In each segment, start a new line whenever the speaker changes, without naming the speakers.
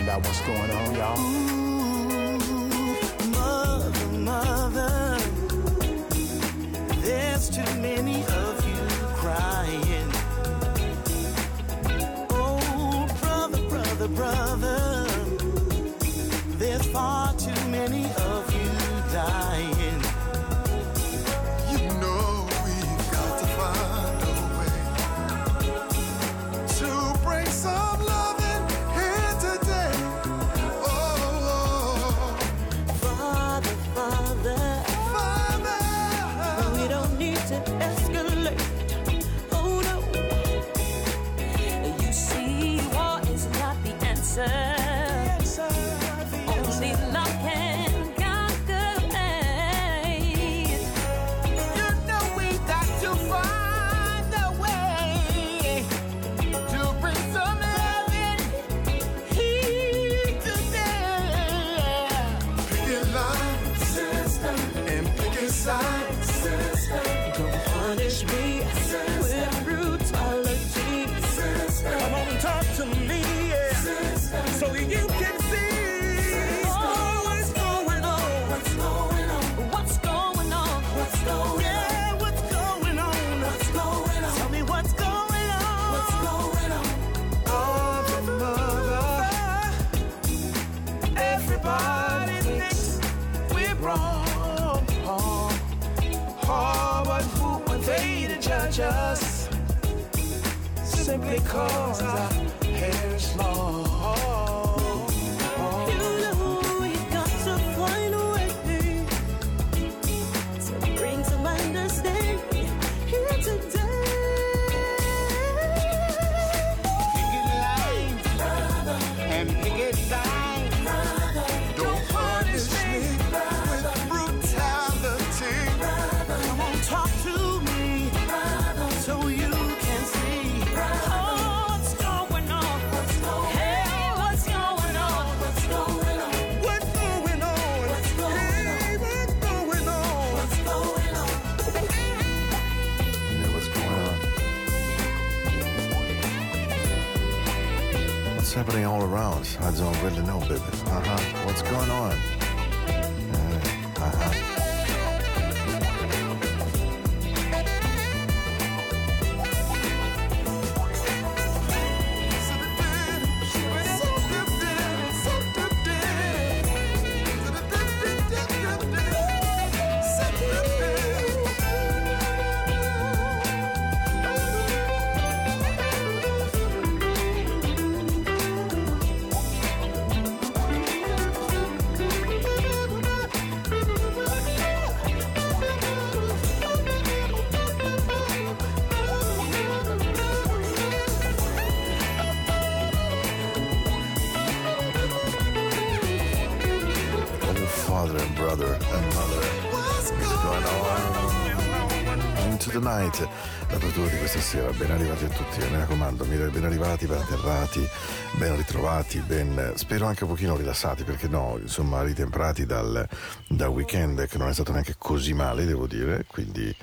find out what's going on, y'all. Judge? Simply cause our hair is long.
Happening all around? I don't really know, baby. Uh huh. What's going on? Night. L'apertura di questa sera. Ben arrivati a tutti, mi raccomando. Ben arrivati, ben atterrati, ben ritrovati, ben. Spero anche un pochino rilassati, perché no, insomma, ritemprati dal, dal weekend che non è stato neanche così male, devo dire. Quindi,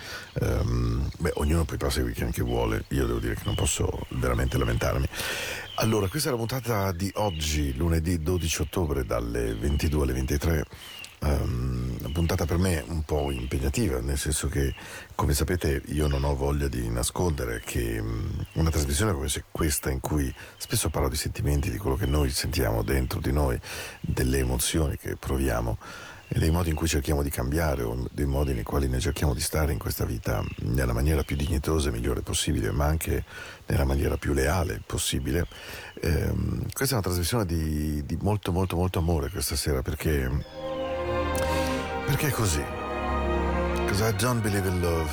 ehm, beh, ognuno poi passa il weekend che vuole. Io devo dire che non posso veramente lamentarmi. Allora, questa è la puntata di oggi, lunedì 12 ottobre, dalle 22 alle 23. Ehm, una puntata per me un po' impegnativa, nel senso che, come sapete, io non ho voglia di nascondere che mm, una trasmissione come questa, in cui spesso parlo di sentimenti, di quello che noi sentiamo dentro di noi, delle emozioni che proviamo e dei modi in cui cerchiamo di cambiare o dei modi nei quali noi cerchiamo di stare in questa vita nella maniera più dignitosa e migliore possibile, ma anche nella maniera più leale possibile. Ehm, questa è una trasmissione di, di molto molto molto amore questa sera perché perché così. Because I don't believe in love.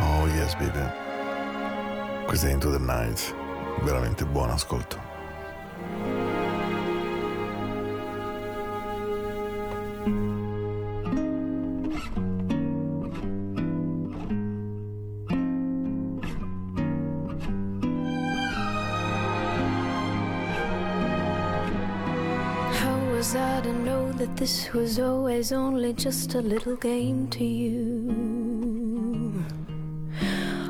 Oh yes baby. Questa è Into the Night. Veramente buon ascolto.
How this was always only just a little game to you?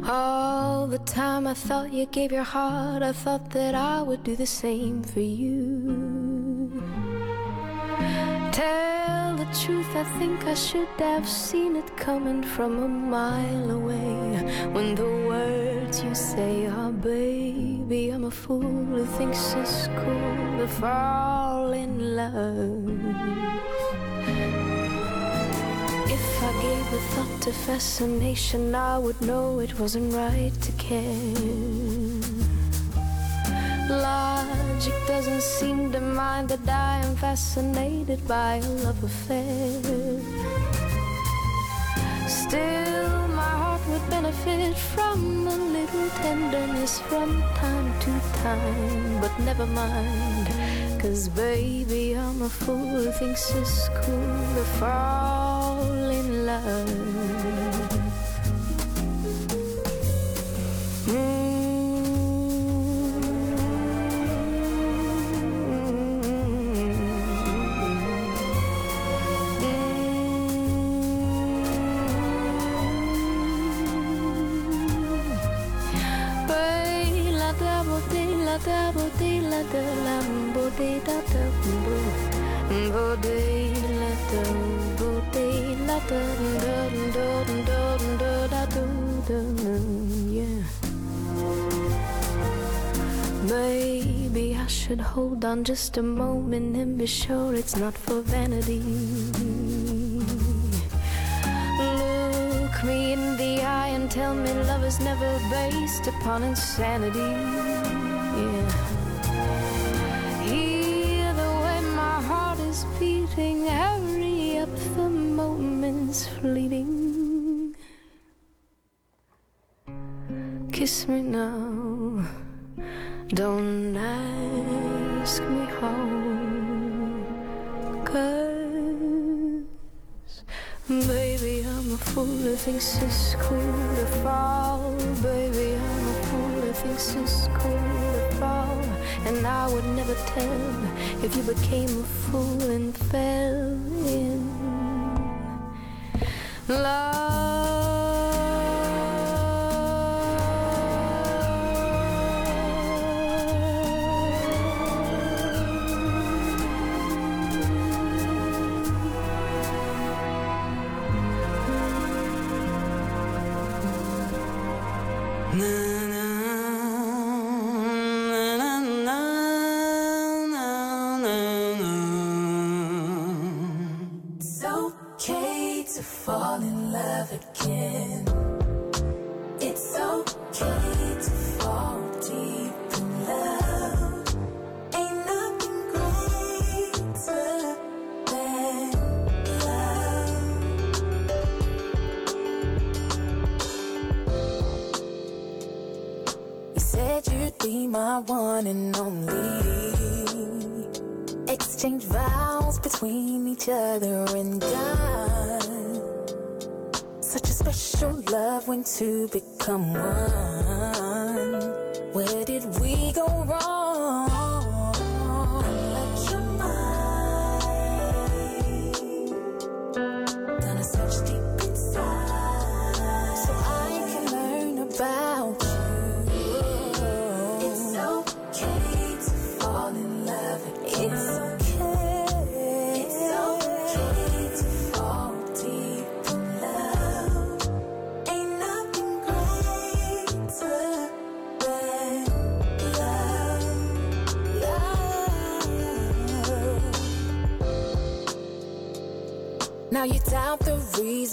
All the time I thought you gave your heart, I thought that I would do the same for you. Tell the truth, I think I should have seen it coming from a mile away. When the words you say are, baby, I'm a fool who thinks it's cool to fall in love. A thought to fascination, I would know it wasn't right to care. Logic doesn't seem to mind that I am fascinated by a love affair. Still, my heart would benefit from a little tenderness from time to time. But never mind, cause baby, I'm a fool who thinks it's cool to fall love. Hold on just a moment and be sure it's not for vanity. Look me in the eye and tell me love is never based upon insanity. Yeah. Hear the way my heart is beating, hurry up, the moment's fleeting. Kiss me now, don't ask me how. Cause, baby, I'm a fool who thinks it's cool to fall. Baby, I'm a fool who thinks it's cool to fall. And I would never tell if you became a fool and fell in
It's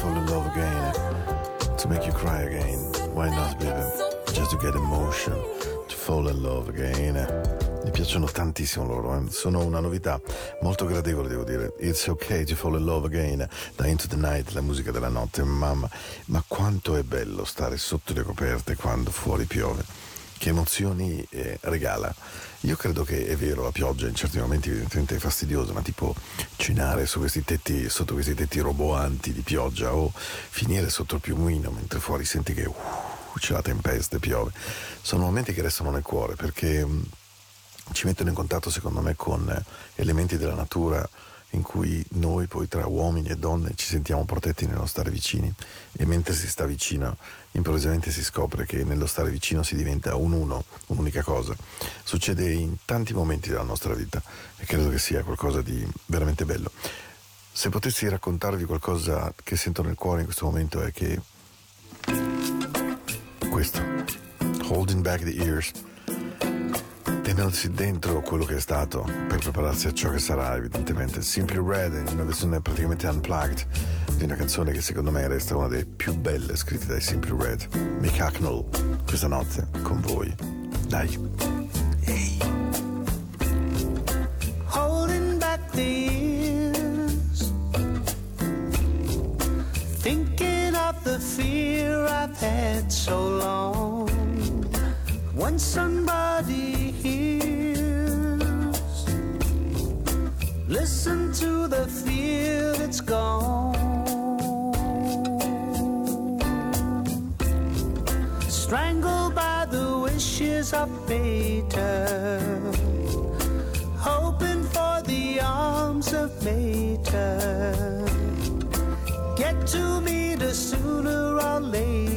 Fall in love again, to
make you cry again. Why not, baby? Just to get emotion, to fall in love again. Mi piacciono tantissimo loro, eh. sono una novità molto gradevole devo dire. It's okay to fall in love again da Into the Night, la musica della notte, mamma, ma quanto è bello stare sotto le coperte quando fuori piove. Che emozioni eh, regala. Io credo che è vero, la pioggia in certi momenti evidentemente è fastidiosa, ma tipo cenare tetti, sotto questi tetti roboanti di pioggia o finire sotto il piumino mentre fuori senti che uh, c'è la tempesta e piove, sono momenti che restano nel cuore perché mm, ci mettono in contatto secondo me con eh, elementi della natura in cui noi poi tra uomini e donne ci sentiamo protetti nello stare vicini e mentre si sta vicino improvvisamente si scopre che nello stare vicino si diventa un uno, un'unica cosa. Succede in tanti momenti della nostra vita e credo che sia qualcosa di veramente bello. Se potessi raccontarvi qualcosa che sento nel cuore in questo momento è che questo, holding back the ears, tenersi dentro quello che è stato per prepararsi a ciò che sarà evidentemente Simply Red in una versione praticamente unplugged di una canzone che secondo me resta una delle più belle scritte dai Simply Red Mick Hacknell questa notte con voi dai
Hey. Holding back the years. Thinking of the fear I've had so long. When somebody hears, listen to the fear that's gone. Strangled by the wishes of Mater, hoping for the arms of Mater. Get to me the sooner or later.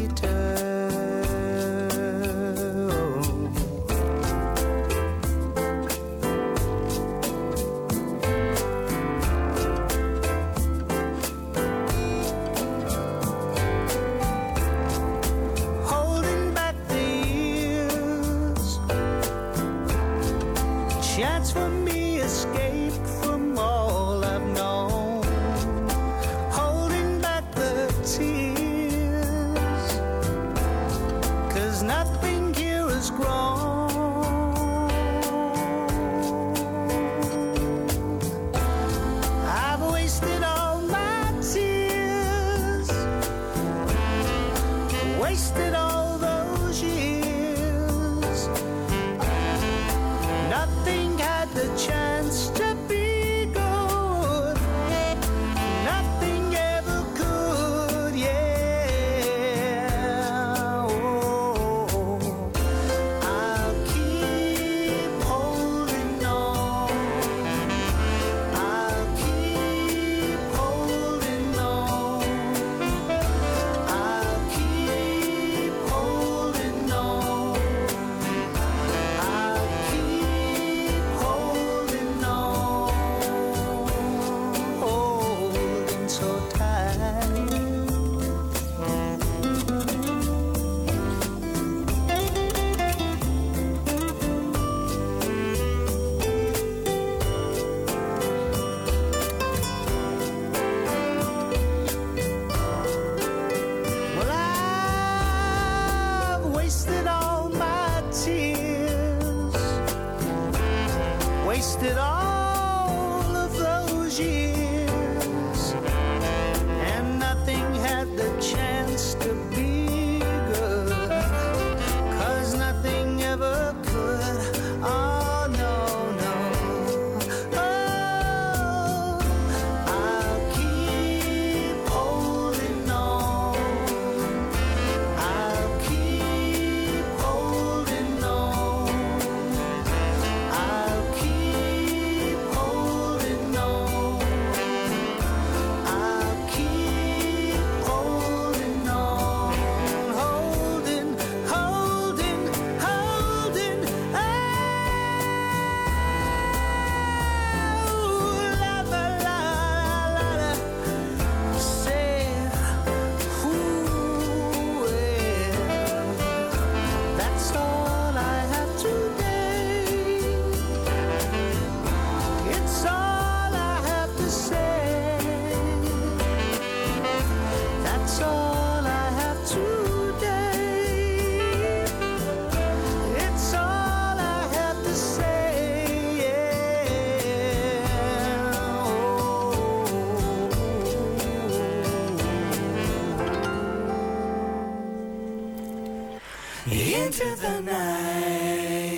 Into the night.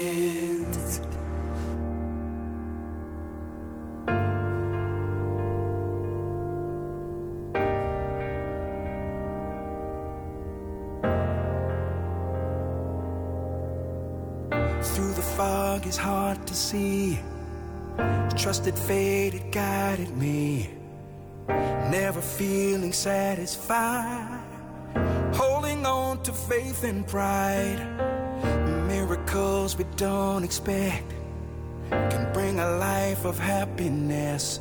Through the fog is hard to see. Trusted fate, it guided me. Never feeling satisfied. To faith and pride. Miracles we don't expect can bring a life of happiness.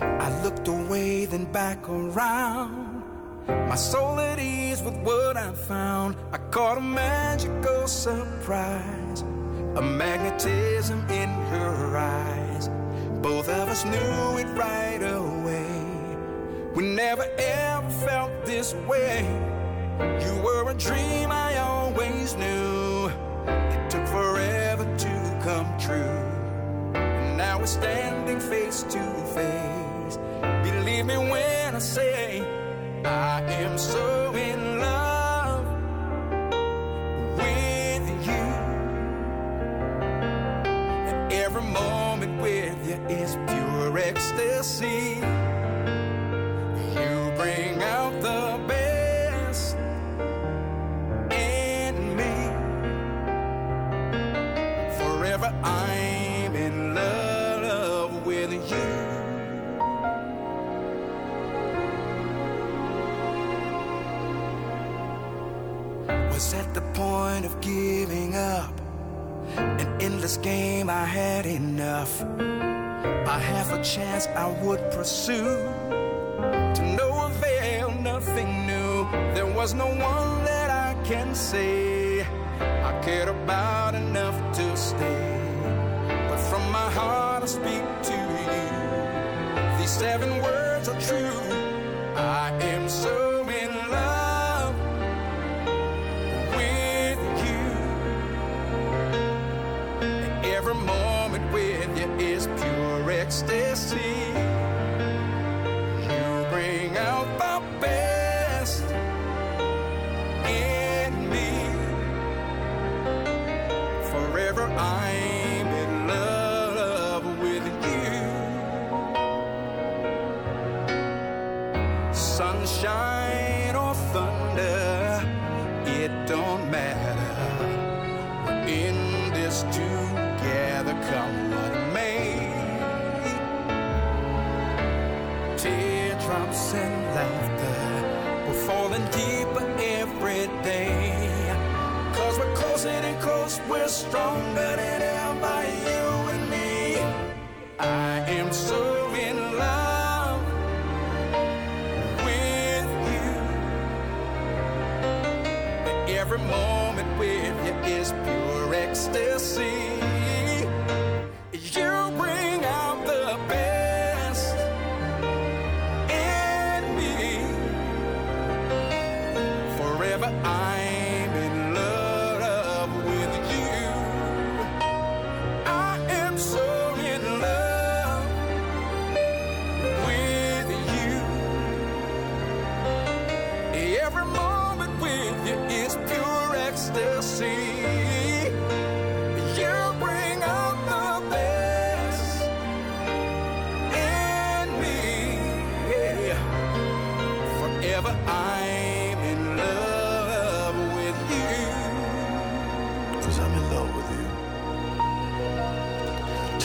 I looked away, then back around. My soul at ease with what I found. I caught a magical surprise, a magnetism in her eyes. Both of us knew it right away. We never ever felt this way. You were a dream I always knew. It took forever to come true. And now we're standing face to face. Believe me when I say I am so in love with you. And every moment with you is pure ecstasy. By half a chance, I would pursue. To no avail, nothing new. There was no one that I can say I cared about enough to stay. But from my heart, I speak to you. These seven words are true. I am so ecstasy.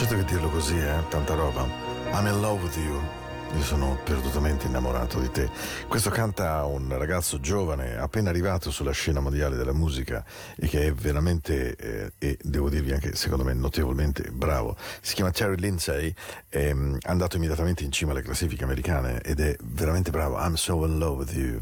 Certo che dirlo così, eh? Tanta roba. I'm in love with you. Io sono perdutamente innamorato di te. Questo canta un ragazzo giovane, appena arrivato sulla scena mondiale della musica e che è veramente, eh, e devo dirvi anche secondo me notevolmente bravo. Si chiama Terry Lindsay, è mm, andato immediatamente in cima alle classifiche americane ed è veramente bravo. I'm so in love with you.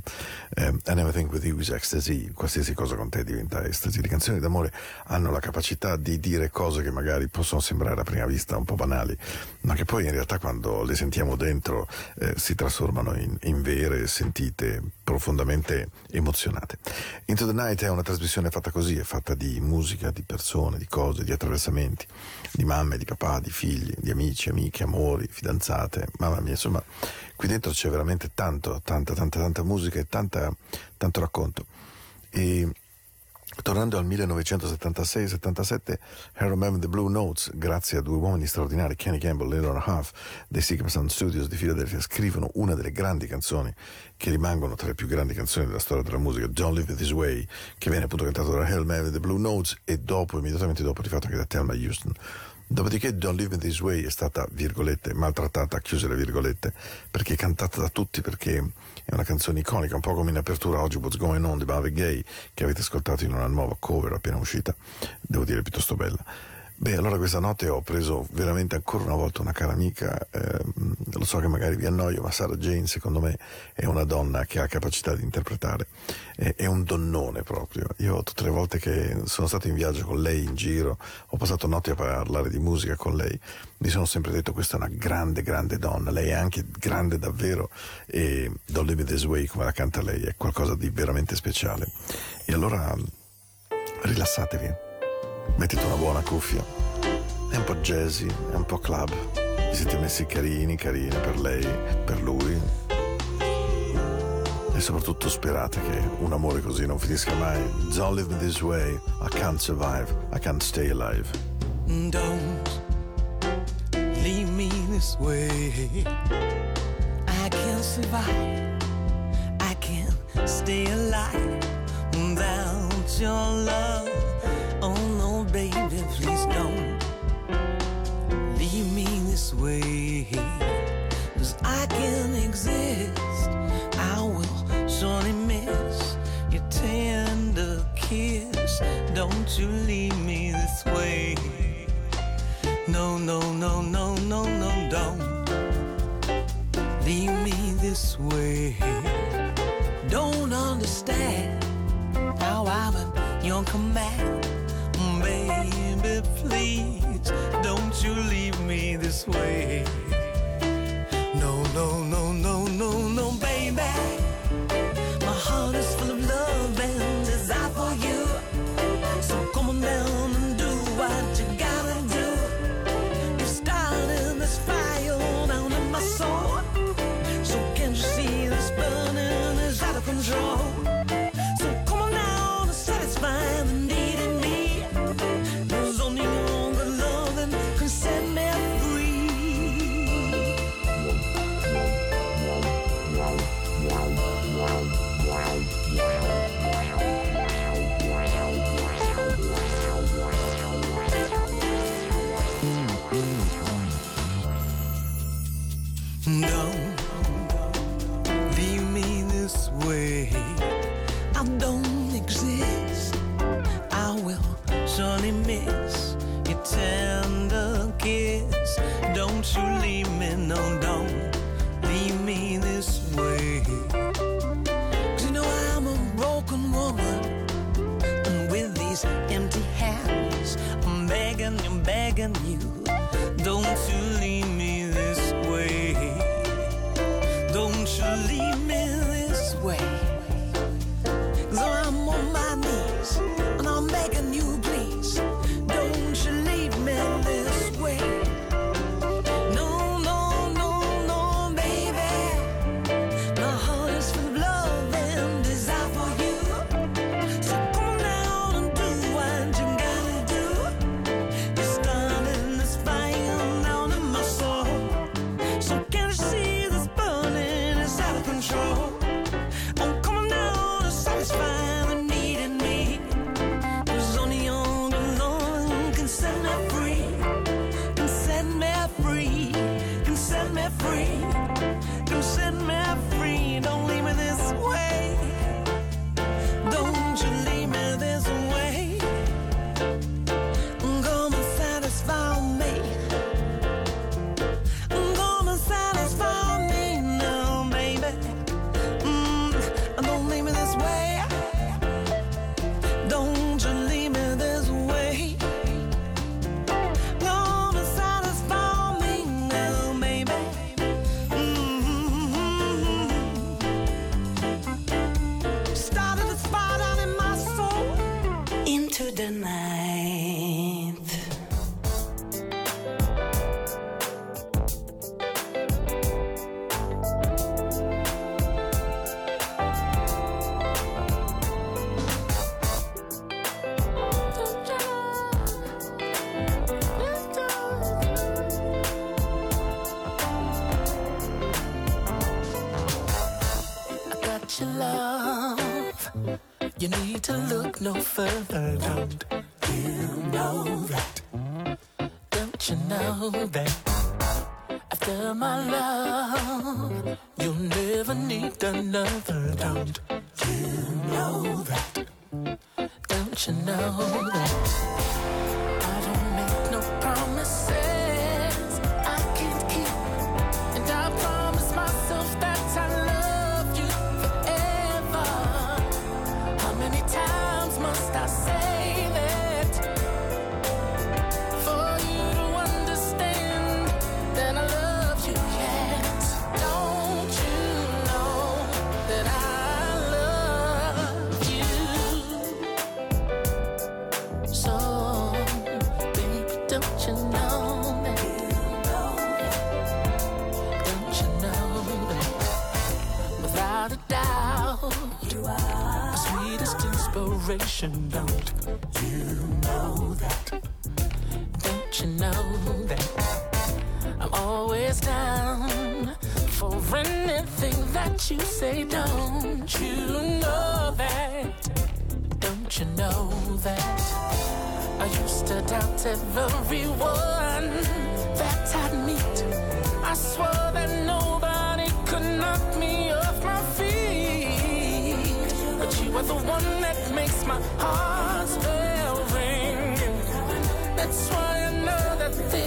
Um, I never think with you is ecstasy. Qualsiasi cosa con te diventa ecstasy. Le canzoni d'amore hanno la capacità di dire cose che magari possono sembrare a prima vista un po' banali, ma che poi in realtà quando le sentiamo dentro eh, si trasformano in, in vere, sentite, profondamente emozionate. Into the Night è una trasmissione fatta così, è fatta di musica, di persone, di cose, di attraversamenti, di mamme, di papà, di figli, di amici, amiche, amori, fidanzate, mamma mia, insomma, qui dentro c'è veramente tanto, tanta, tanta, tanta musica e tanta, tanto racconto. E Tornando al 1976-77, Harold Melvin The Blue Notes, grazie a due uomini straordinari, Kenny Campbell e Leonard Huff, dei Sigma Sound Studios di Philadelphia, scrivono una delle grandi canzoni che rimangono tra le più grandi canzoni della storia della musica, Don't Live This Way, che viene appunto cantato da Harold Melvin The Blue Notes e dopo, immediatamente dopo, rifatto anche da Thelma Houston. Dopodiché Don't Live This Way è stata, virgolette, maltrattata, chiuse le virgolette, perché cantata da tutti, perché è una canzone iconica, un po' come in apertura oggi What's Going On di Marvin Gaye, che avete ascoltato in una nuova cover appena uscita, devo dire piuttosto bella. Beh, allora questa notte ho preso veramente ancora una volta una cara amica, eh, lo so che magari vi annoio, ma Sarah Jane secondo me è una donna che ha capacità di interpretare, è, è, un donnone proprio. Io tutte le volte che sono stato in viaggio con lei in giro, ho passato notti a parlare di musica con lei, mi sono sempre detto questa è una grande, grande donna, lei è anche grande davvero e Don't Live This Way come la canta lei è qualcosa di veramente speciale. E allora rilassatevi mettete una buona cuffia. È un po' jazzy, è un po' club. Vi siete messi carini, carine per lei, per lui. E soprattutto sperate che un amore così non finisca mai. Don't live this way. I can't survive. I can't stay alive.
Don't leave me this way. I can't survive. I can't stay alive without your love. Way. Cause I can exist. I will surely miss your tender kiss. Don't you leave me this way. No, no, no, no, no, no, don't leave me this way. Don't understand how I'm at your command baby, please don't you leave me this way. No, no, no,
look no further. Don't you know that? Don't you know that?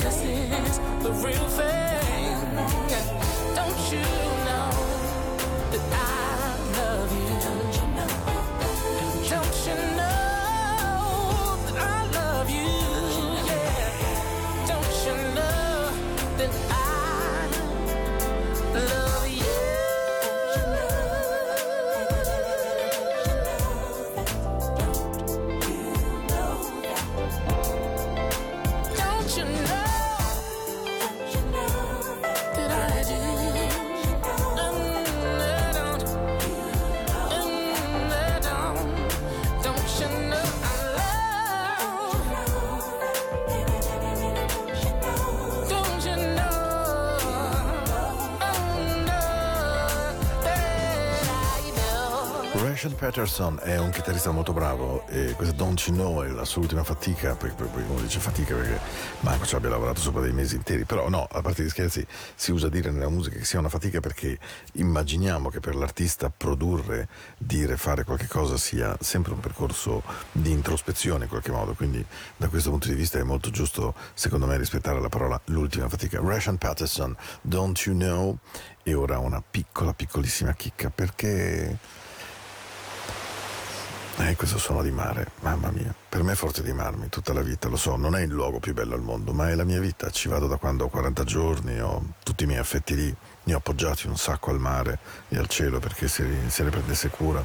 This is the real thing. Don't you
Patterson è un chitarrista molto bravo e questa Don't You Know è la sua ultima fatica, poi, poi, uno dice fatica perché manco ci abbia lavorato sopra dei mesi interi, però no, a parte gli scherzi si usa dire nella musica che sia una fatica perché immaginiamo che per l'artista produrre, dire, fare qualche cosa sia sempre un percorso di introspezione in qualche modo, quindi da questo punto di vista è molto giusto secondo me rispettare la parola l'ultima fatica. Rachel Patterson, Don't You Know e ora una piccola piccolissima chicca perché... Eh, questo suono di mare, mamma mia. Per me è Forte di Marmi, tutta la vita, lo so, non è il luogo più bello al mondo, ma è la mia vita. Ci vado da quando ho 40 giorni, ho tutti i miei affetti lì, ne ho appoggiati un sacco al mare e al cielo perché se, se ne prendesse cura.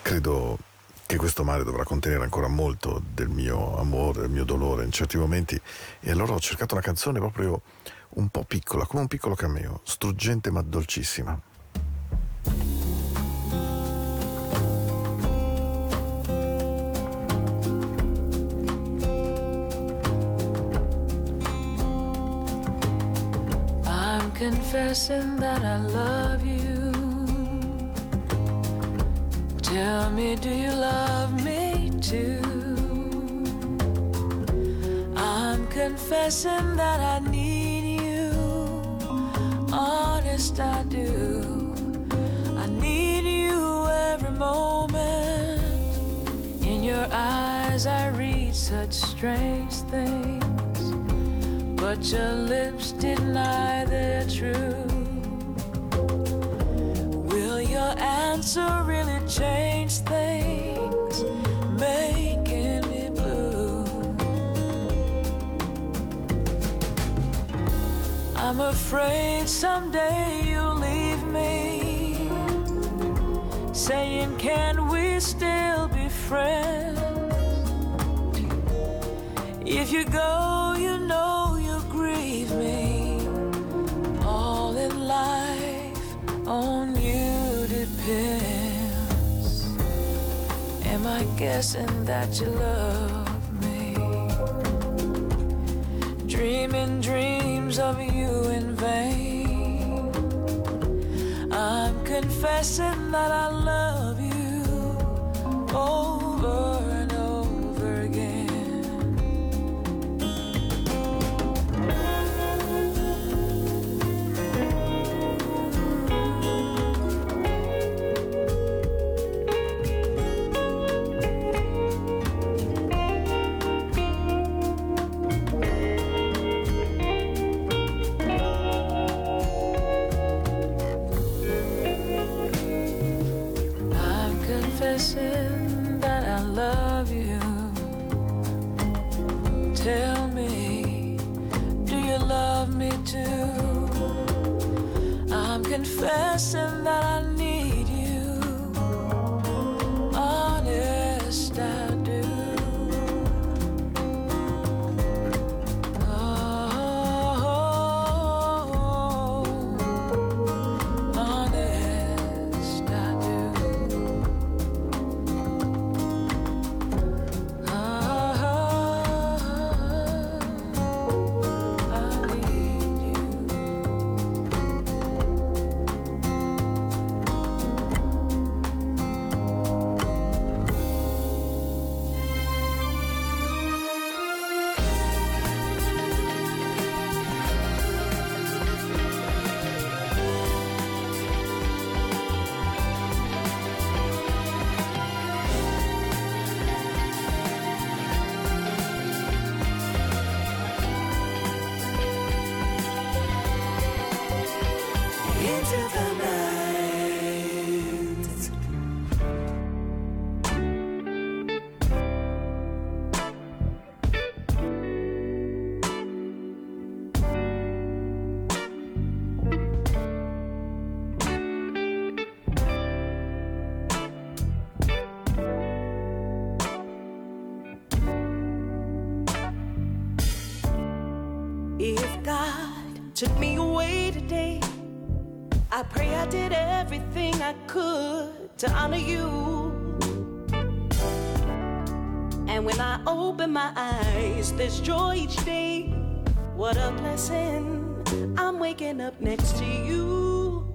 Credo che questo mare dovrà contenere ancora molto del mio amore, del mio dolore in certi momenti. E allora ho cercato una canzone proprio un po' piccola, come un piccolo cameo, struggente ma dolcissima.
Confessing that I love you. Tell me, do you love me too? I'm confessing that I need you. Honest, I do. I need you every moment. In your eyes, I read such strange things. But your lips deny their truth. Will your answer really change things? Making me blue. I'm afraid someday you'll leave me. Saying, can we still be friends? If you go, guessing that you love me? Dreaming dreams of you in vain. I'm
confessing that I love you over joy each day. What a blessing. I'm waking up next to you.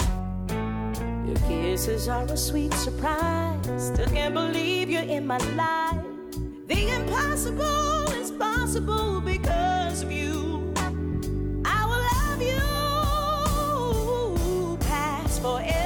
Your kisses are a sweet surprise. Still can't believe you're in my life. The impossible is possible because of you. I will love you past forever.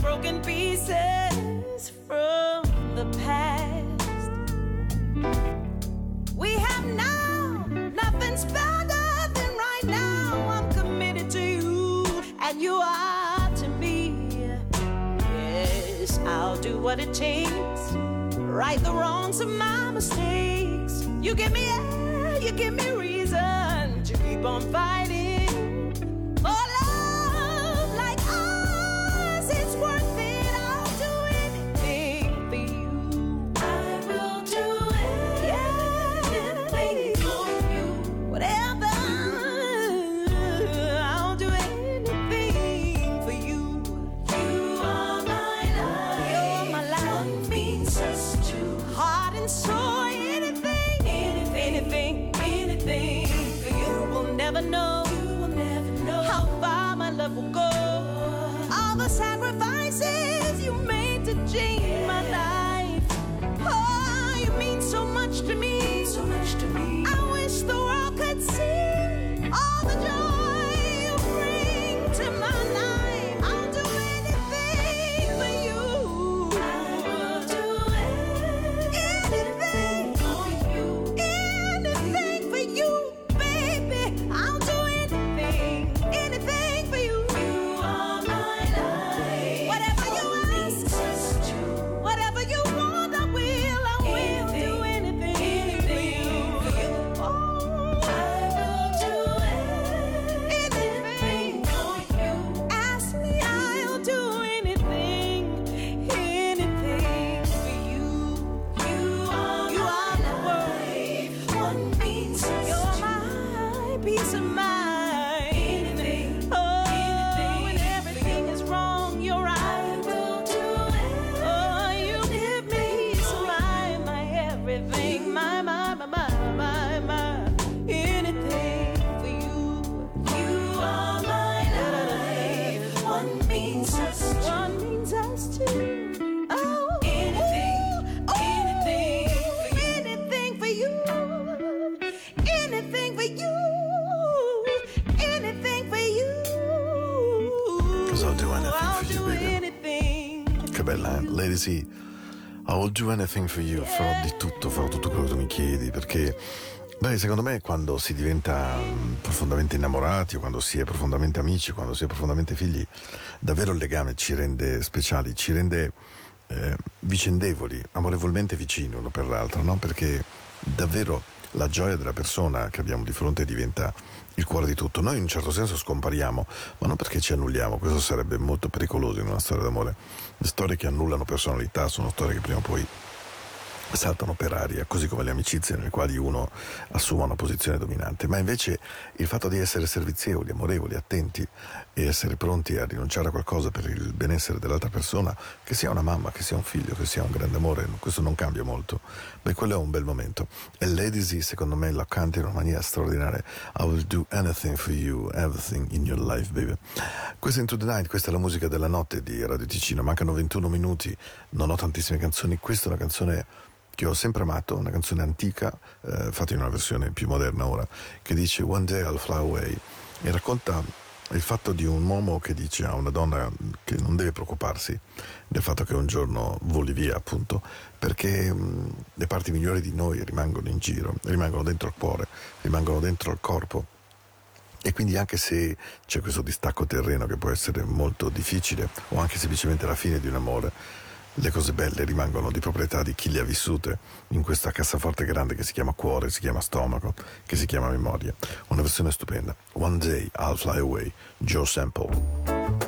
Broken pieces from the past. We have now, nothing's better than right now. I'm committed to you, and you are to me. Yes, I'll do what it takes. Right the wrongs of my mistakes. You give me air, you give me reason to keep on fighting. Do anything for you.
Farò di tutto, farò tutto quello che tu mi chiedi. Perché, beh, secondo me, quando si diventa mm, profondamente innamorati, o quando si è profondamente amici, quando si è profondamente figli, davvero il legame ci rende speciali, ci rende eh, vicendevoli, amorevolmente vicini uno per l'altro, no? Perché davvero la gioia della persona che abbiamo di fronte diventa il cuore di tutto. Noi in un certo senso scompariamo, ma non perché ci annulliamo, questo sarebbe molto pericoloso in una storia d'amore. Le storie che annullano personalità sono storie che prima o poi saltano per aria, così come le amicizie nelle quali uno assume una posizione dominante, ma invece il fatto di essere servizievoli, amorevoli, attenti e essere pronti a rinunciare a qualcosa per il benessere dell'altra persona, che sia una mamma, che sia un figlio, che sia un grande amore, questo non cambia molto. Beh, quello è un bel momento. E Lady Z, secondo me, la canta in una maniera straordinaria. I will do anything for you, everything in your life, baby. Questa è Into the Night, questa è la musica della notte di Radio Ticino. Mancano 21 minuti, non ho tantissime canzoni. Questa è una canzone che ho sempre amato, una canzone antica, eh, fatta in una versione più moderna ora, che dice One day I'll fly away e racconta il fatto di un uomo che dice a una donna che non deve preoccuparsi del fatto che un giorno voli via, appunto, perché mh, le parti migliori di noi rimangono in giro, rimangono dentro il cuore, rimangono dentro il corpo. E quindi anche se c'è questo distacco terreno che può essere molto difficile, o anche semplicemente la fine di un amore, le cose belle rimangono di proprietà di chi le ha vissute in questa cassaforte grande che si chiama cuore, si chiama stomaco, che si chiama memoria. Una versione stupenda. One day I'll fly away, Joe Sample.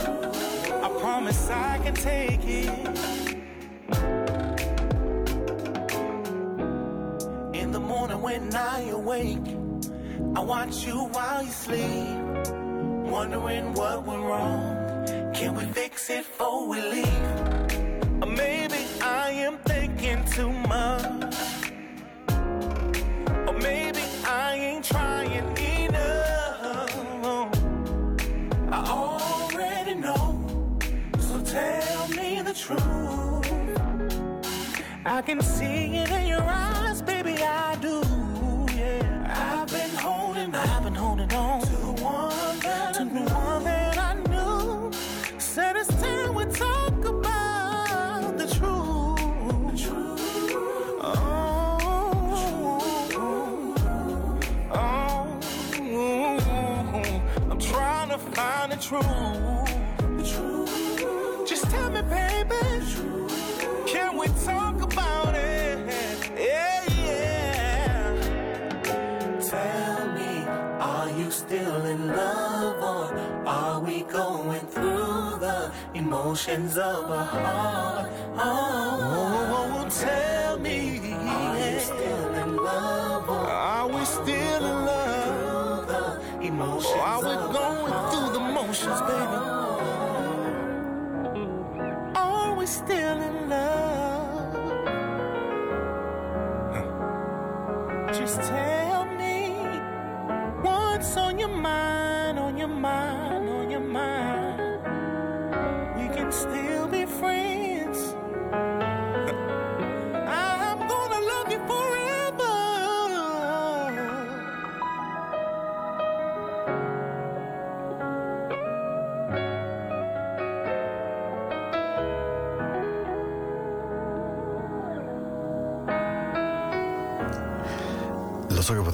I
promise I can take it. In the morning when I awake, I watch you while you sleep. Wondering what went wrong. Can we fix it before we leave? I can see it in your eyes, emotions of a heart? Oh, tell me, are you still in love or are we still in love? The emotions or are we going through the motions, baby? Oh. Are we still in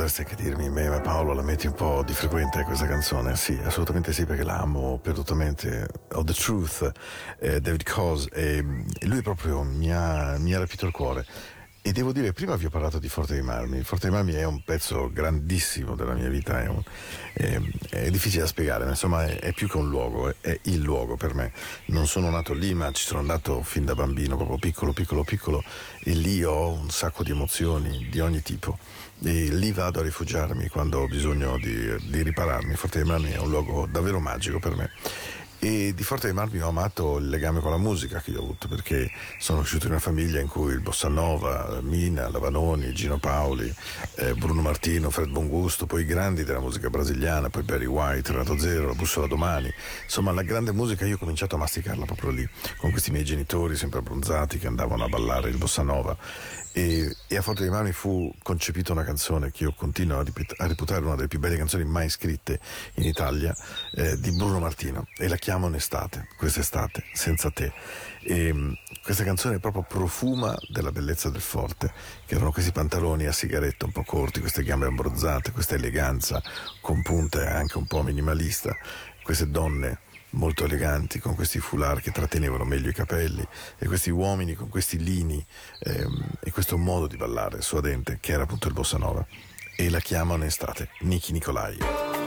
Potresti anche dirmi, "Beh, ma Paolo la metti un po' di frequente questa canzone? Sì, assolutamente sì, perché la amo perdutamente. Of the Truth, eh, David Coase, e, e lui proprio mi ha, mi ha rapito il cuore. E devo dire, prima vi ho parlato di Forte dei Marmi. Forte dei Marmi è un pezzo grandissimo della mia vita, è, un- è- è difficile da spiegare, ma insomma è, è più che un luogo, è, il luogo per me. Non sono nato lì, ma ci sono andato fin da bambino, proprio piccolo, piccolo, piccolo, e lì ho un sacco di emozioni di ogni tipo. E lì vado a rifugiarmi quando ho bisogno di, di ripararmi. Forte dei Marmi è un luogo davvero magico per me. E di Forte dei Marmi ho amato il legame con la musica che io ho avuto perché sono cresciuto in una famiglia in cui il Bossa Nova, Mina, Lavanoni, Gino Paoli, eh, Bruno Martino, Fred Bongusto, poi i grandi della musica brasiliana, poi Barry White, Renato Zero, La Bussola Domani. Insomma, la grande musica io ho cominciato a masticarla proprio lì, con questi miei genitori sempre abbronzati che andavano a ballare il Bossa Nova. E, e a Forte dei Marmi fu concepita una canzone che io continuo a, ripet- a reputare una delle più belle canzoni mai scritte in Italia, eh, di Bruno Martino, e la chiamo Un'estate, quest'estate, senza te. E, mh, questa canzone proprio profuma della bellezza del forte, che erano questi pantaloni a sigaretta un po' corti, queste gambe abbronzate, questa eleganza con punte anche un po' minimalista, queste donne molto eleganti con questi foulard che trattenevano meglio i capelli e questi uomini con questi lini ehm, e questo modo di ballare suadente che era appunto il bossa nova e la chiamano in estate Niki Nicolai.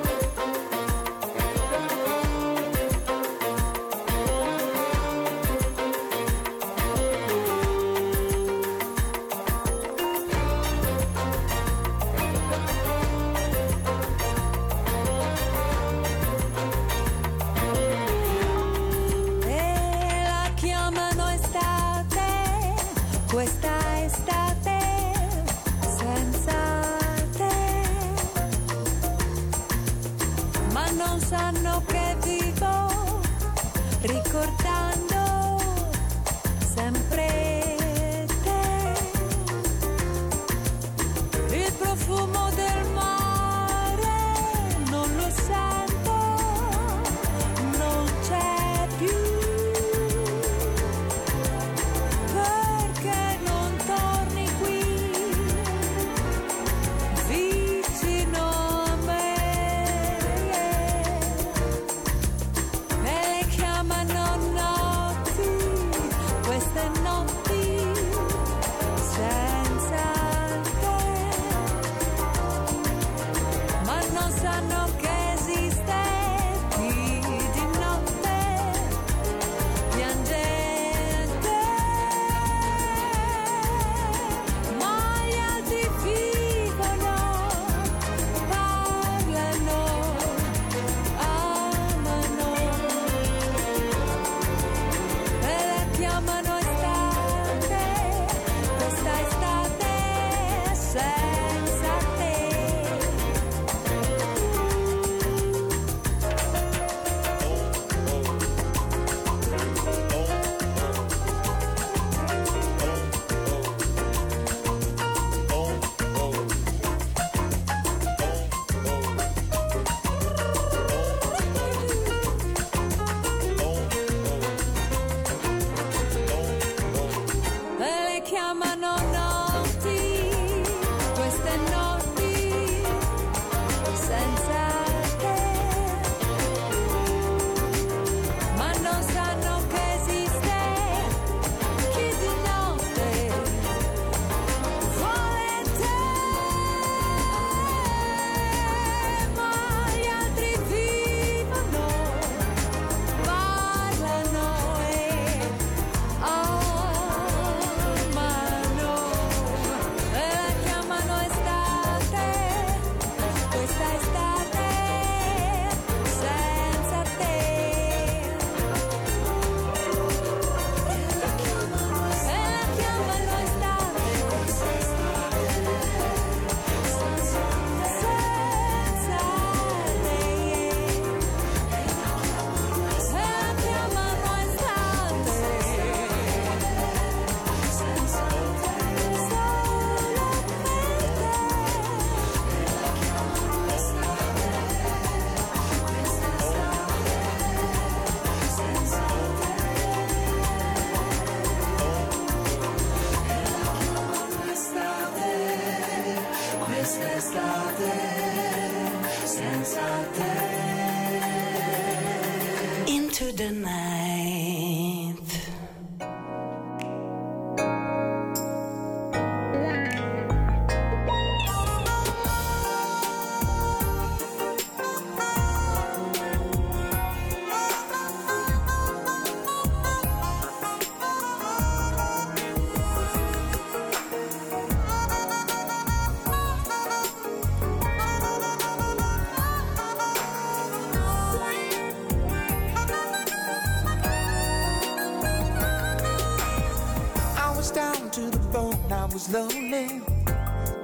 I was lonely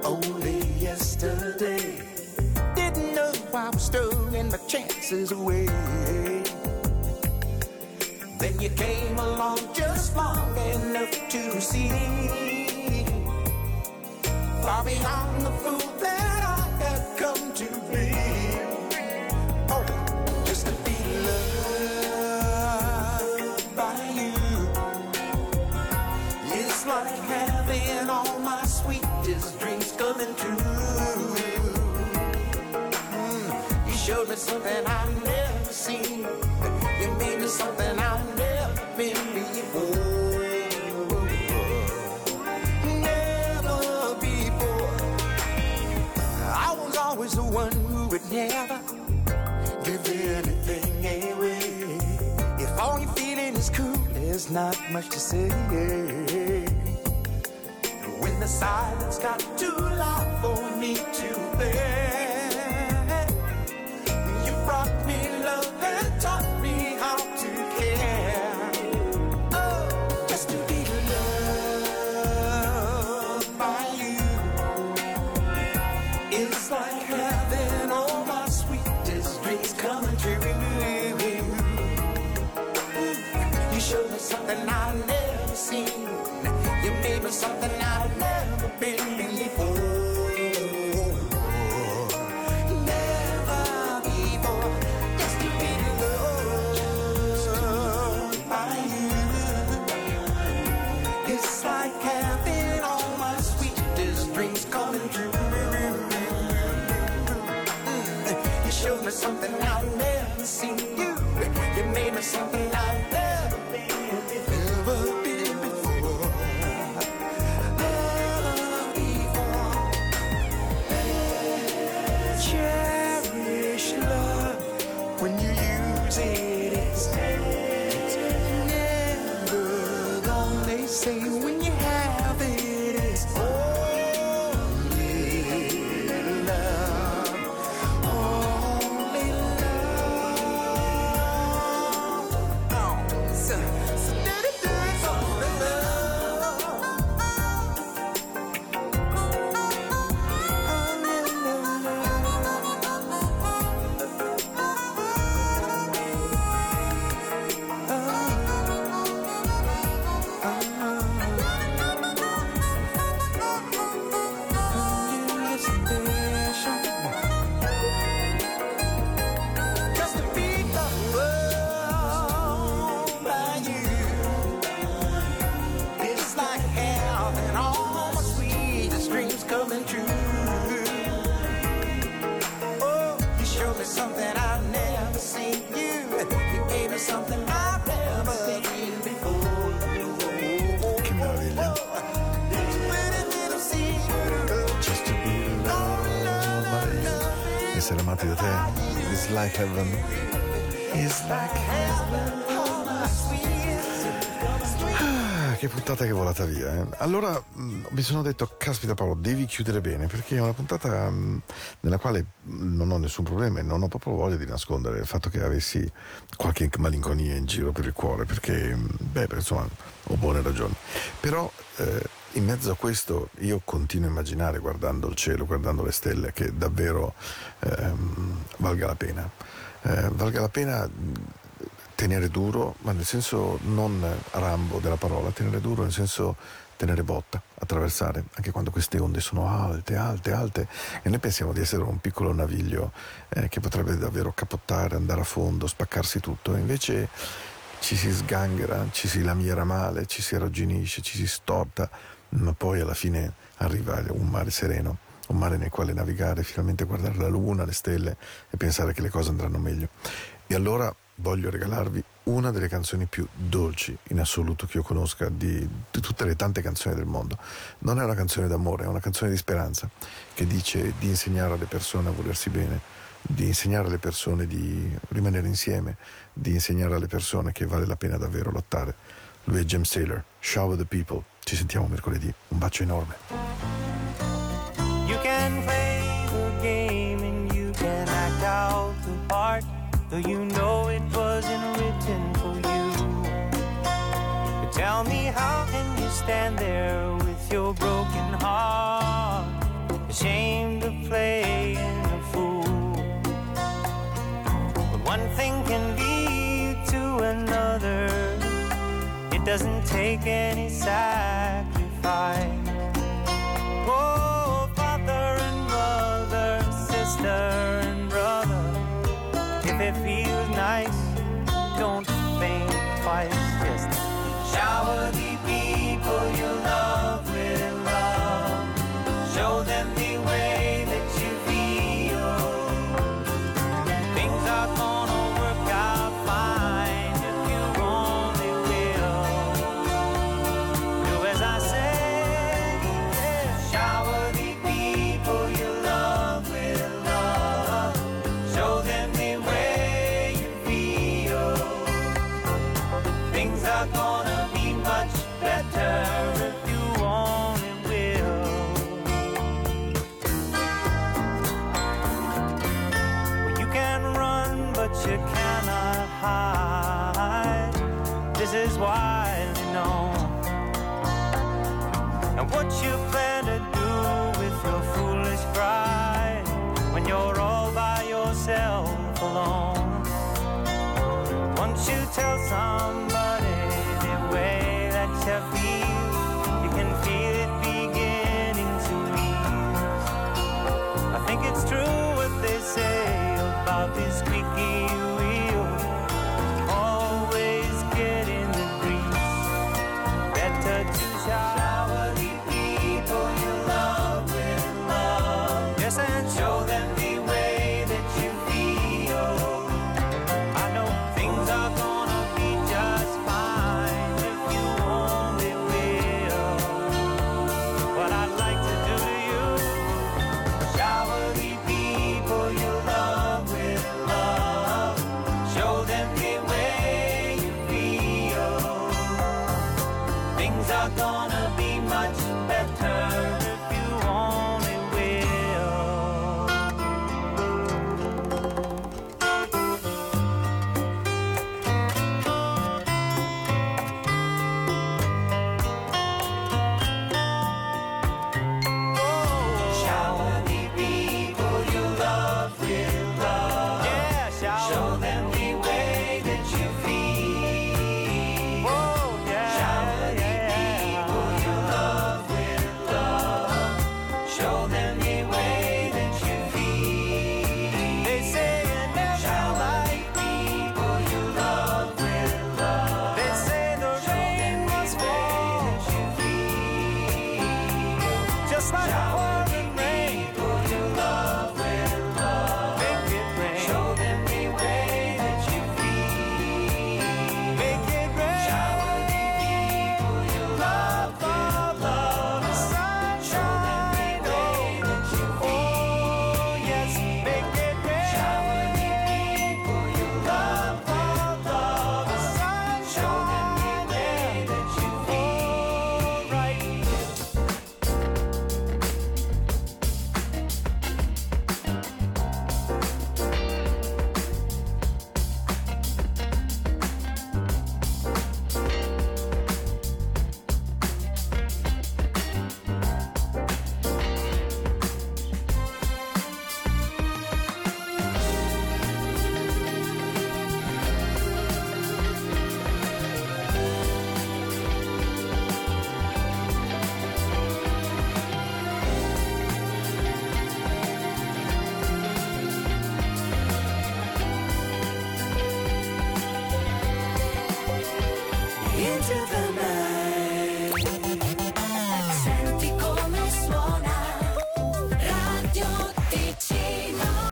only yesterday. Didn't know I was throwing my chances away. Then you came along just long enough to see far beyond. something I've never seen. You mean me something I've never been before. Never before. I was always the one who would never give anything away. If all you're feeling is cool, there's not much to say. When the silence got too loud for me to bear.
Volata via. eh. Allora mh, mi sono detto, caspita Paolo, devi chiudere bene perché è una puntata mh, nella quale mh, non ho nessun problema e non ho proprio voglia di nascondere il fatto che avessi qualche malinconia in giro per il cuore perché, mh, beh, insomma, ho buone ragioni. Però eh, in mezzo a questo io continuo a immaginare, guardando il cielo, guardando le stelle, che davvero ehm, valga la pena. Eh, valga la pena tenere duro, ma nel senso non rambo della parola, tenere duro nel senso tenere botta, attraversare, anche quando queste onde sono alte, alte, alte, e noi pensiamo di essere un piccolo naviglio eh, che potrebbe davvero capottare, andare a fondo, spaccarsi tutto, e invece ci si sganghera, ci si lamiera male, ci si arrugginisce, ci si storta, ma poi alla fine arriva un mare sereno, un mare nel quale navigare, finalmente guardare la luna, le stelle e pensare che le cose andranno meglio. E allora voglio regalarvi una delle canzoni più dolci in assoluto che io conosca di, di tutte le tante canzoni del mondo. Non è una canzone d'amore, è una canzone di speranza che dice di insegnare alle persone a volersi bene, di insegnare alle persone di rimanere insieme, di insegnare alle persone che vale la pena davvero lottare. Lui è James Taylor, Shower the People. Ci sentiamo mercoledì. Un bacio enorme.
You can play the game and you can act out the part, though you know it tell me, how can you stand there with your broken heart, ashamed of playing a fool? But one thing can lead to another. It doesn't take any sacrifice. Oh, father and mother, sister and brother. If it feels nice, don't think twice for